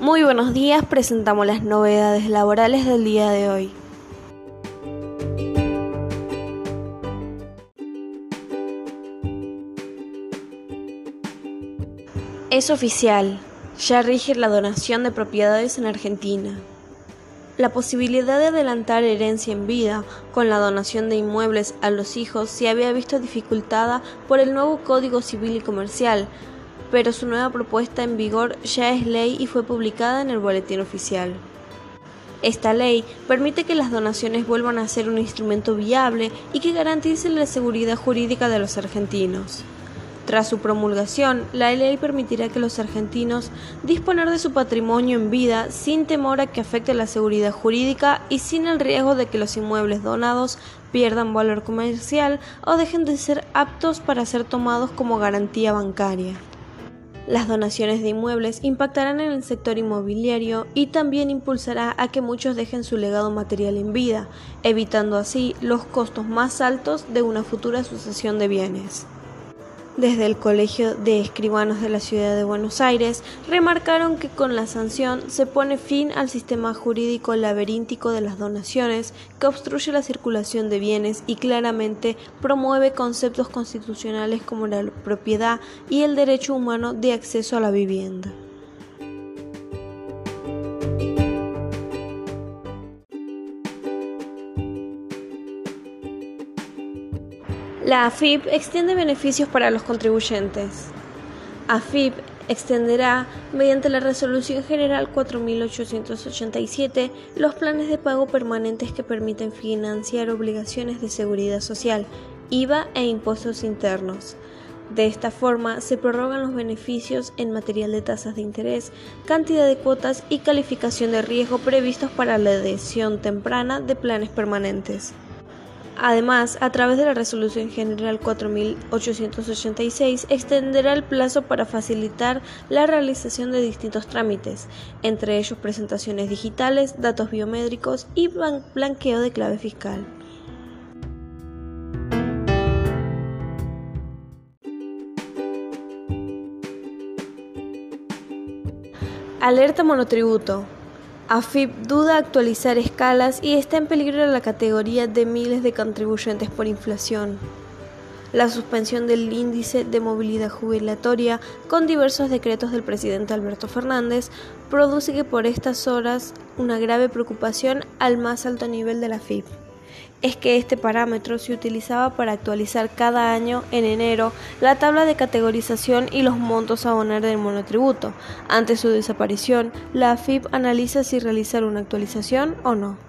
Muy buenos días, presentamos las novedades laborales del día de hoy. Es oficial, ya rige la donación de propiedades en Argentina. La posibilidad de adelantar herencia en vida con la donación de inmuebles a los hijos se había visto dificultada por el nuevo Código Civil y Comercial, pero su nueva propuesta en vigor ya es ley y fue publicada en el Boletín Oficial. Esta ley permite que las donaciones vuelvan a ser un instrumento viable y que garantice la seguridad jurídica de los argentinos. Tras su promulgación, la ley permitirá que los argentinos disponer de su patrimonio en vida sin temor a que afecte la seguridad jurídica y sin el riesgo de que los inmuebles donados pierdan valor comercial o dejen de ser aptos para ser tomados como garantía bancaria. Las donaciones de inmuebles impactarán en el sector inmobiliario y también impulsará a que muchos dejen su legado material en vida, evitando así los costos más altos de una futura sucesión de bienes desde el Colegio de Escribanos de la Ciudad de Buenos Aires remarcaron que con la sanción se pone fin al sistema jurídico laberíntico de las donaciones que obstruye la circulación de bienes y claramente promueve conceptos constitucionales como la propiedad y el derecho humano de acceso a la vivienda. La AFIP extiende beneficios para los contribuyentes. AFIP extenderá, mediante la Resolución General 4887, los planes de pago permanentes que permiten financiar obligaciones de seguridad social, IVA e impuestos internos. De esta forma, se prorrogan los beneficios en material de tasas de interés, cantidad de cuotas y calificación de riesgo previstos para la adhesión temprana de planes permanentes. Además, a través de la Resolución General 4886, extenderá el plazo para facilitar la realización de distintos trámites, entre ellos presentaciones digitales, datos biométricos y blanqueo de clave fiscal. Alerta monotributo. AFIP duda actualizar escalas y está en peligro la categoría de miles de contribuyentes por inflación. La suspensión del índice de movilidad jubilatoria con diversos decretos del presidente Alberto Fernández produce que por estas horas una grave preocupación al más alto nivel de la AFIP es que este parámetro se utilizaba para actualizar cada año, en enero, la tabla de categorización y los montos a abonar del monotributo. Ante su desaparición, la AFIP analiza si realizar una actualización o no.